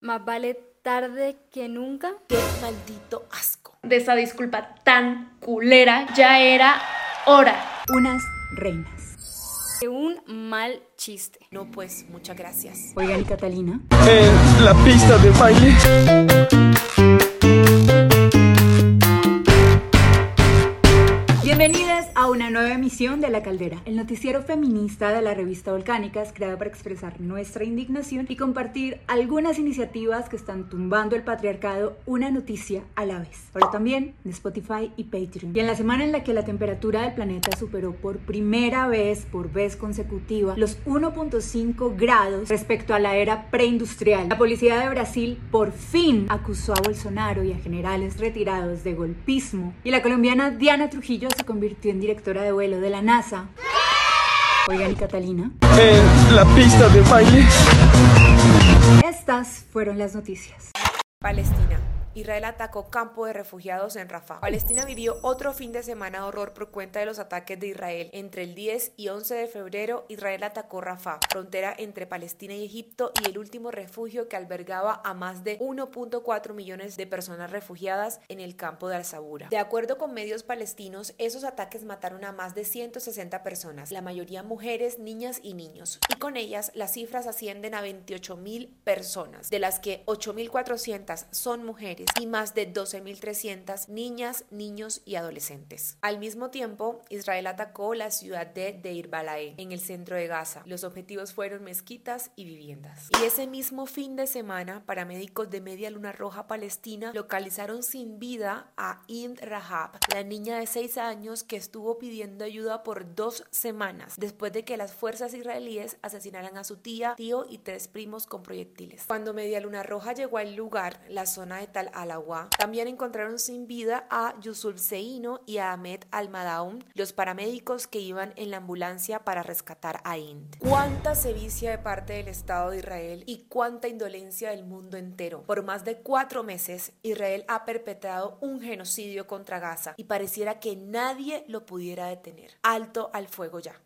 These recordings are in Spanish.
Más vale tarde que nunca. ¡Qué maldito asco! De esa disculpa tan culera, ya era hora. Unas reinas. De un mal chiste. No, pues, muchas gracias. Oigan, ¿y Catalina? En la pista de baile. A una nueva emisión de La Caldera, el noticiero feminista de la revista Volcánicas, creada para expresar nuestra indignación y compartir algunas iniciativas que están tumbando el patriarcado una noticia a la vez. Ahora también en Spotify y Patreon. Y en la semana en la que la temperatura del planeta superó por primera vez, por vez consecutiva, los 1.5 grados respecto a la era preindustrial, la policía de Brasil por fin acusó a Bolsonaro y a generales retirados de golpismo y la colombiana Diana Trujillo se convirtió en directora de vuelo de la NASA. Oigan, ¿y Catalina? En la pista de baile. Estas fueron las noticias. Palestina. Israel atacó campo de refugiados en Rafah. Palestina vivió otro fin de semana de horror por cuenta de los ataques de Israel. Entre el 10 y 11 de febrero, Israel atacó Rafah, frontera entre Palestina y Egipto y el último refugio que albergaba a más de 1.4 millones de personas refugiadas en el campo de Al-Sabura. De acuerdo con medios palestinos, esos ataques mataron a más de 160 personas, la mayoría mujeres, niñas y niños. Y con ellas, las cifras ascienden a 28.000 personas, de las que 8.400 son mujeres y más de 12.300 niñas, niños y adolescentes. Al mismo tiempo, Israel atacó la ciudad de Deir Balae, en el centro de Gaza. Los objetivos fueron mezquitas y viviendas. Y ese mismo fin de semana, paramédicos de Media Luna Roja Palestina localizaron sin vida a Ind Rahab, la niña de 6 años que estuvo pidiendo ayuda por dos semanas después de que las fuerzas israelíes asesinaran a su tía, tío y tres primos con proyectiles. Cuando Media Luna Roja llegó al lugar, la zona de Tal Alawa, también encontraron sin vida a Yusuf Seino y a Ahmed Almadaum, los paramédicos que iban en la ambulancia para rescatar a Ind. Cuánta sevicia de parte del Estado de Israel y cuánta indolencia del mundo entero. Por más de cuatro meses, Israel ha perpetrado un genocidio contra Gaza y pareciera que nadie lo pudiera detener. Alto al fuego ya.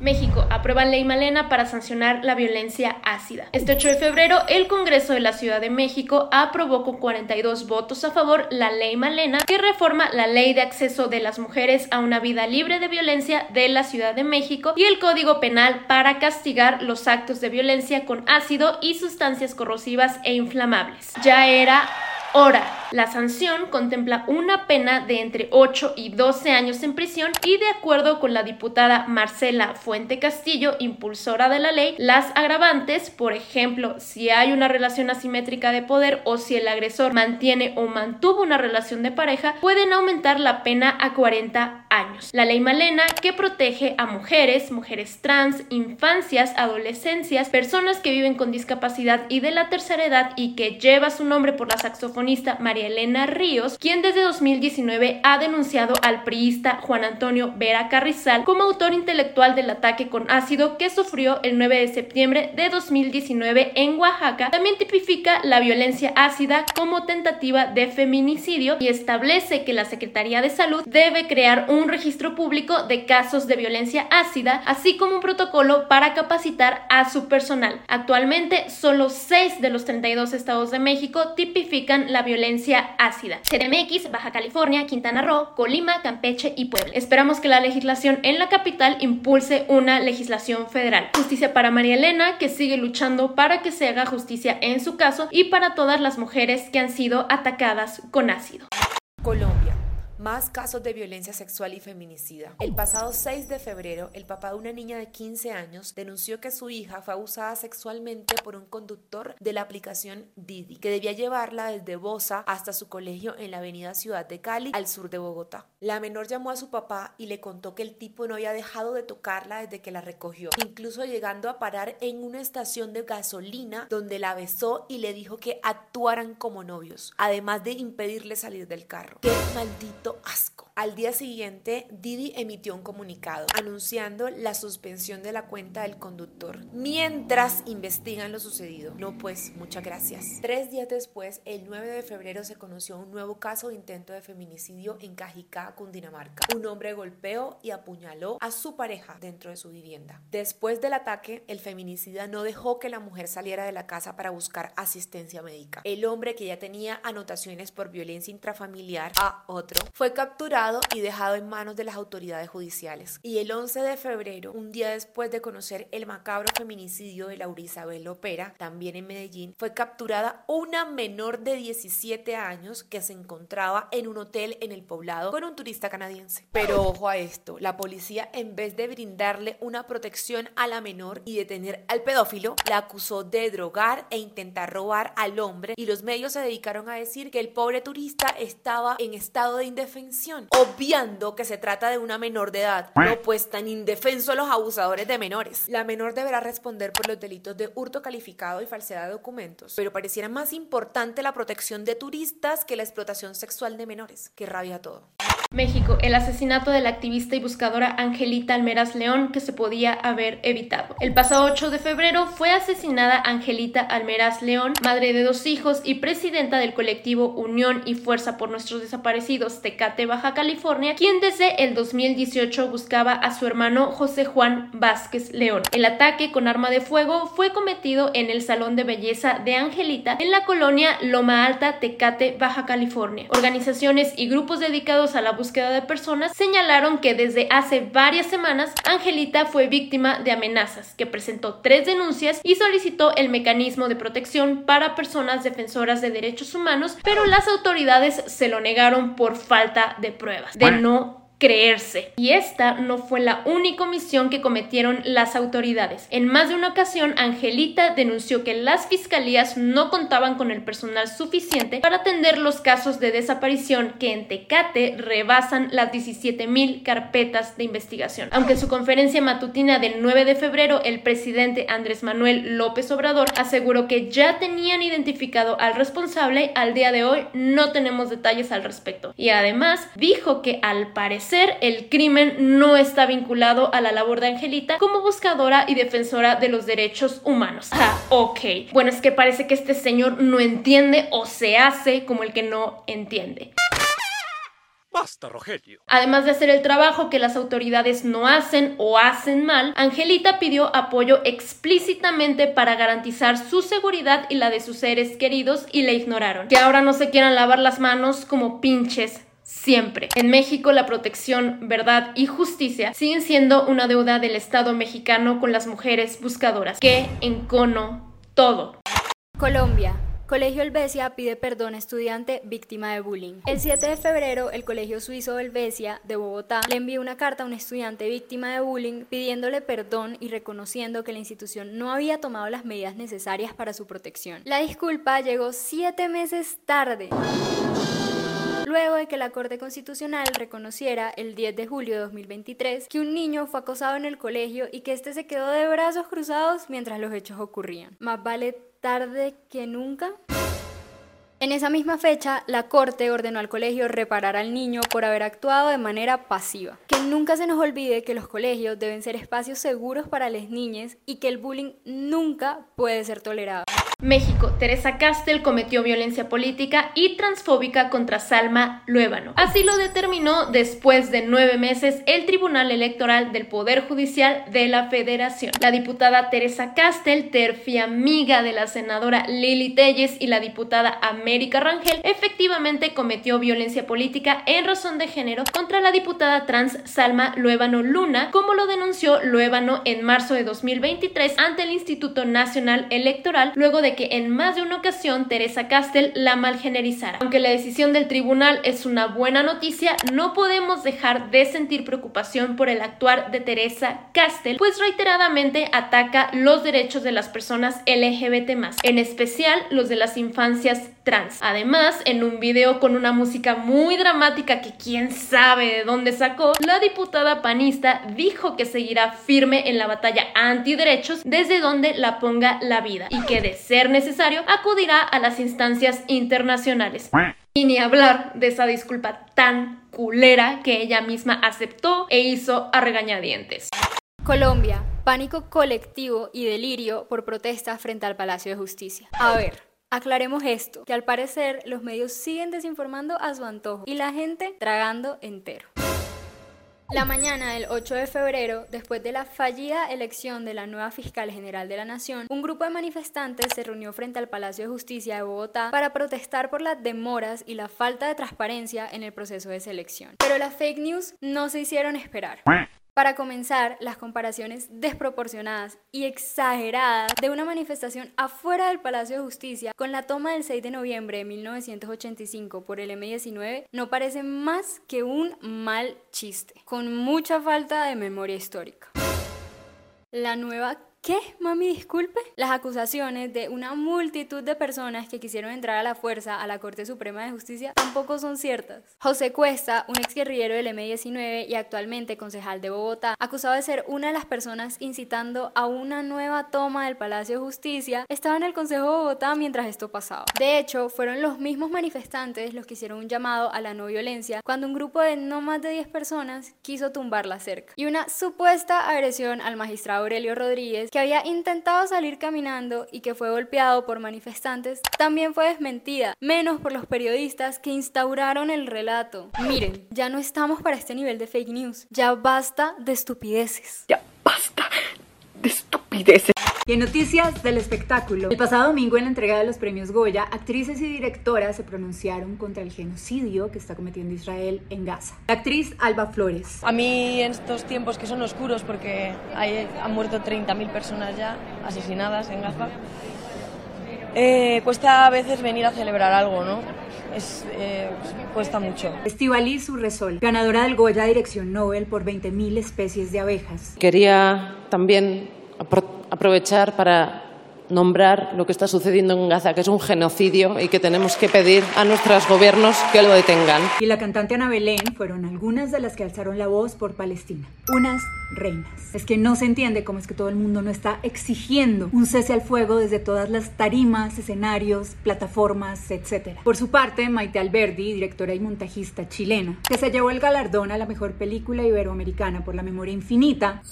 México aprueba ley Malena para sancionar la violencia ácida. Este 8 de febrero, el Congreso de la Ciudad de México aprobó con 42 votos a favor la ley Malena que reforma la ley de acceso de las mujeres a una vida libre de violencia de la Ciudad de México y el Código Penal para castigar los actos de violencia con ácido y sustancias corrosivas e inflamables. Ya era hora. La sanción contempla una pena de entre 8 y 12 años en prisión y de acuerdo con la diputada Marcela Fuente Castillo, impulsora de la ley, las agravantes, por ejemplo, si hay una relación asimétrica de poder o si el agresor mantiene o mantuvo una relación de pareja, pueden aumentar la pena a 40 años. La ley Malena que protege a mujeres, mujeres trans, infancias, adolescencias, personas que viven con discapacidad y de la tercera edad y que lleva su nombre por la saxofonista María Elena Ríos, quien desde 2019 ha denunciado al priista Juan Antonio Vera Carrizal como autor intelectual del ataque con ácido que sufrió el 9 de septiembre de 2019 en Oaxaca. También tipifica la violencia ácida como tentativa de feminicidio y establece que la Secretaría de Salud debe crear un registro público de casos de violencia ácida, así como un protocolo para capacitar a su personal. Actualmente, solo 6 de los 32 estados de México tipifican la violencia ácida. CDMX, Baja California, Quintana Roo, Colima, Campeche y Puebla. Esperamos que la legislación en la capital impulse una legislación federal. Justicia para María Elena, que sigue luchando para que se haga justicia en su caso y para todas las mujeres que han sido atacadas con ácido. Colombia. Más casos de violencia sexual y feminicida. El pasado 6 de febrero, el papá de una niña de 15 años denunció que su hija fue abusada sexualmente por un conductor de la aplicación Didi, que debía llevarla desde Bosa hasta su colegio en la avenida Ciudad de Cali, al sur de Bogotá. La menor llamó a su papá y le contó que el tipo no había dejado de tocarla desde que la recogió, incluso llegando a parar en una estación de gasolina donde la besó y le dijo que actuaran como novios, además de impedirle salir del carro. ¡Qué maldito asco! Al día siguiente, Didi emitió un comunicado anunciando la suspensión de la cuenta del conductor mientras investigan lo sucedido. No, pues, muchas gracias. Tres días después, el 9 de febrero, se conoció un nuevo caso de intento de feminicidio en Cajicá, Cundinamarca. Un hombre golpeó y apuñaló a su pareja dentro de su vivienda. Después del ataque, el feminicida no dejó que la mujer saliera de la casa para buscar asistencia médica. El hombre que ya tenía anotaciones por violencia intrafamiliar a otro fue capturado y dejado en manos de las autoridades judiciales. Y el 11 de febrero, un día después de conocer el macabro feminicidio de Laura Isabel Lopera, también en Medellín, fue capturada una menor de 17 años que se encontraba en un hotel en el poblado con un turista canadiense. Pero ojo a esto, la policía en vez de brindarle una protección a la menor y detener al pedófilo, la acusó de drogar e intentar robar al hombre y los medios se dedicaron a decir que el pobre turista estaba en estado de indefensión, obviando que se trata de una menor de edad. No pues tan indefenso los abusadores de menores. La menor deberá responder por los delitos de hurto calificado y falsedad de documentos, pero pareciera más importante la protección de turistas que la explotación sexual de menores. Que rabia todo. México, el asesinato de la activista y buscadora Angelita Almeras León que se podía haber evitado. El pasado 8 de febrero fue asesinada Angelita Almeras León, madre de dos hijos y presidenta del colectivo Unión y Fuerza por Nuestros Desaparecidos Tecate, Baja California, quien desde el 2018 buscaba a su hermano José Juan Vázquez León. El ataque con arma de fuego fue cometido en el Salón de Belleza de Angelita en la colonia Loma Alta, Tecate, Baja California. Organizaciones y grupos dedicados a la de personas señalaron que desde hace varias semanas Angelita fue víctima de amenazas, que presentó tres denuncias y solicitó el mecanismo de protección para personas defensoras de derechos humanos, pero las autoridades se lo negaron por falta de pruebas, de no creerse. Y esta no fue la única omisión que cometieron las autoridades. En más de una ocasión, Angelita denunció que las fiscalías no contaban con el personal suficiente para atender los casos de desaparición que en Tecate rebasan las 17.000 carpetas de investigación. Aunque en su conferencia matutina del 9 de febrero, el presidente Andrés Manuel López Obrador aseguró que ya tenían identificado al responsable, al día de hoy no tenemos detalles al respecto. Y además dijo que al parecer el crimen no está vinculado a la labor de Angelita como buscadora y defensora de los derechos humanos. Ah, ok. Bueno, es que parece que este señor no entiende o se hace como el que no entiende. Basta, Rogelio. Además de hacer el trabajo que las autoridades no hacen o hacen mal, Angelita pidió apoyo explícitamente para garantizar su seguridad y la de sus seres queridos y le ignoraron. Que ahora no se quieran lavar las manos como pinches siempre. En México la protección, verdad y justicia siguen siendo una deuda del Estado mexicano con las mujeres buscadoras, que encono todo. Colombia. Colegio Helvecia pide perdón a estudiante víctima de bullying. El 7 de febrero, el Colegio Suizo Helvecia de Bogotá le envió una carta a un estudiante víctima de bullying pidiéndole perdón y reconociendo que la institución no había tomado las medidas necesarias para su protección. La disculpa llegó siete meses tarde luego de que la Corte Constitucional reconociera el 10 de julio de 2023 que un niño fue acosado en el colegio y que éste se quedó de brazos cruzados mientras los hechos ocurrían. Más vale tarde que nunca. En esa misma fecha, la Corte ordenó al colegio reparar al niño por haber actuado de manera pasiva. Que nunca se nos olvide que los colegios deben ser espacios seguros para las niñas y que el bullying nunca puede ser tolerado. México, Teresa Castel cometió violencia política y transfóbica contra Salma Luébano. Así lo determinó después de nueve meses el Tribunal Electoral del Poder Judicial de la Federación. La diputada Teresa Castel, terfia amiga de la senadora Lili Telles y la diputada América Rangel, efectivamente cometió violencia política en razón de género contra la diputada trans Salma Luébano Luna, como lo denunció Luébano en marzo de 2023 ante el Instituto Nacional Electoral, luego de que en más de una ocasión Teresa Castel la malgenerizara. Aunque la decisión del tribunal es una buena noticia, no podemos dejar de sentir preocupación por el actuar de Teresa Castel, pues reiteradamente ataca los derechos de las personas LGBT+, en especial los de las infancias trans. Además, en un video con una música muy dramática que quién sabe de dónde sacó, la diputada panista dijo que seguirá firme en la batalla antiderechos desde donde la ponga la vida y que desea ser necesario, acudirá a las instancias internacionales. Y ni hablar de esa disculpa tan culera que ella misma aceptó e hizo a regañadientes. Colombia, pánico colectivo y delirio por protesta frente al Palacio de Justicia. A ver, aclaremos esto, que al parecer los medios siguen desinformando a su antojo y la gente tragando entero. La mañana del 8 de febrero, después de la fallida elección de la nueva fiscal general de la Nación, un grupo de manifestantes se reunió frente al Palacio de Justicia de Bogotá para protestar por las demoras y la falta de transparencia en el proceso de selección. Pero las fake news no se hicieron esperar. Para comenzar, las comparaciones desproporcionadas y exageradas de una manifestación afuera del Palacio de Justicia con la toma del 6 de noviembre de 1985 por el M-19 no parecen más que un mal chiste, con mucha falta de memoria histórica. La nueva ¿Qué, mami, disculpe? Las acusaciones de una multitud de personas que quisieron entrar a la fuerza a la Corte Suprema de Justicia tampoco son ciertas. José Cuesta, un exguerrillero del M-19 y actualmente concejal de Bogotá, acusado de ser una de las personas incitando a una nueva toma del Palacio de Justicia, estaba en el Consejo de Bogotá mientras esto pasaba. De hecho, fueron los mismos manifestantes los que hicieron un llamado a la no violencia cuando un grupo de no más de 10 personas quiso tumbar la cerca. Y una supuesta agresión al magistrado Aurelio Rodríguez que había intentado salir caminando y que fue golpeado por manifestantes, también fue desmentida, menos por los periodistas que instauraron el relato. Miren, ya no estamos para este nivel de fake news, ya basta de estupideces. Ya basta de estupideces. Y en noticias del espectáculo, el pasado domingo en la entrega de los premios Goya, actrices y directoras se pronunciaron contra el genocidio que está cometiendo Israel en Gaza. La actriz Alba Flores. A mí en estos tiempos que son oscuros, porque hay, han muerto 30.000 personas ya asesinadas en Gaza, eh, cuesta a veces venir a celebrar algo, ¿no? Es, eh, cuesta mucho. Estivaliz Urresol, ganadora del Goya Dirección Nobel por 20.000 especies de abejas. Quería también aprovechar para nombrar lo que está sucediendo en Gaza, que es un genocidio y que tenemos que pedir a nuestros gobiernos que lo detengan. Y la cantante Ana Belén fueron algunas de las que alzaron la voz por Palestina. Unas reinas. Es que no se entiende cómo es que todo el mundo no está exigiendo un cese al fuego desde todas las tarimas, escenarios, plataformas, etc. Por su parte, Maite Alberdi, directora y montajista chilena, que se llevó el galardón a la mejor película iberoamericana por la memoria infinita,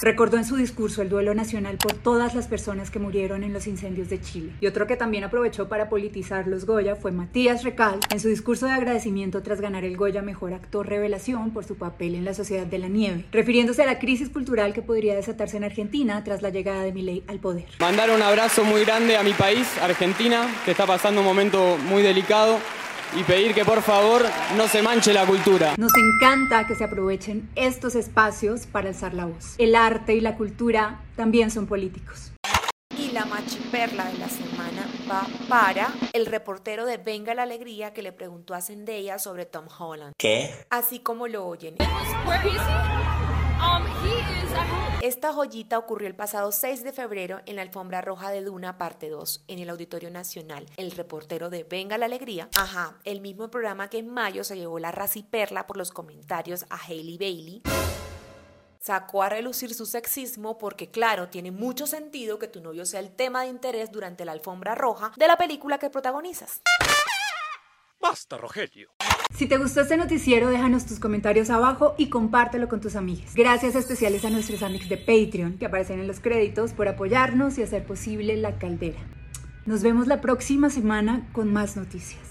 Recordó en su discurso el duelo nacional por todas las personas que murieron en los incendios de Chile. Y otro que también aprovechó para politizar los Goya fue Matías Recal en su discurso de agradecimiento tras ganar el Goya Mejor Actor Revelación por su papel en La Sociedad de la Nieve, refiriéndose a la crisis cultural que podría desatarse en Argentina tras la llegada de Milei al poder. Mandar un abrazo muy grande a mi país, Argentina, que está pasando un momento muy delicado y pedir que por favor no se manche la cultura. Nos encanta que se aprovechen estos espacios para alzar la voz. El arte y la cultura también son políticos. Y la machiperla de la semana va para el reportero de Venga la Alegría que le preguntó a Zendaya sobre Tom Holland. ¿Qué? Así como lo oyen. Esta joyita ocurrió el pasado 6 de febrero en la alfombra roja de Duna parte 2 en el Auditorio Nacional. El reportero de Venga la Alegría, ajá, el mismo programa que en mayo se llevó la raciperla por los comentarios a Hailey Bailey sacó a relucir su sexismo porque claro, tiene mucho sentido que tu novio sea el tema de interés durante la alfombra roja de la película que protagonizas. Basta, Rogelio. Si te gustó este noticiero, déjanos tus comentarios abajo y compártelo con tus amigas. Gracias especiales a nuestros amigos de Patreon que aparecen en los créditos por apoyarnos y hacer posible la caldera. Nos vemos la próxima semana con más noticias.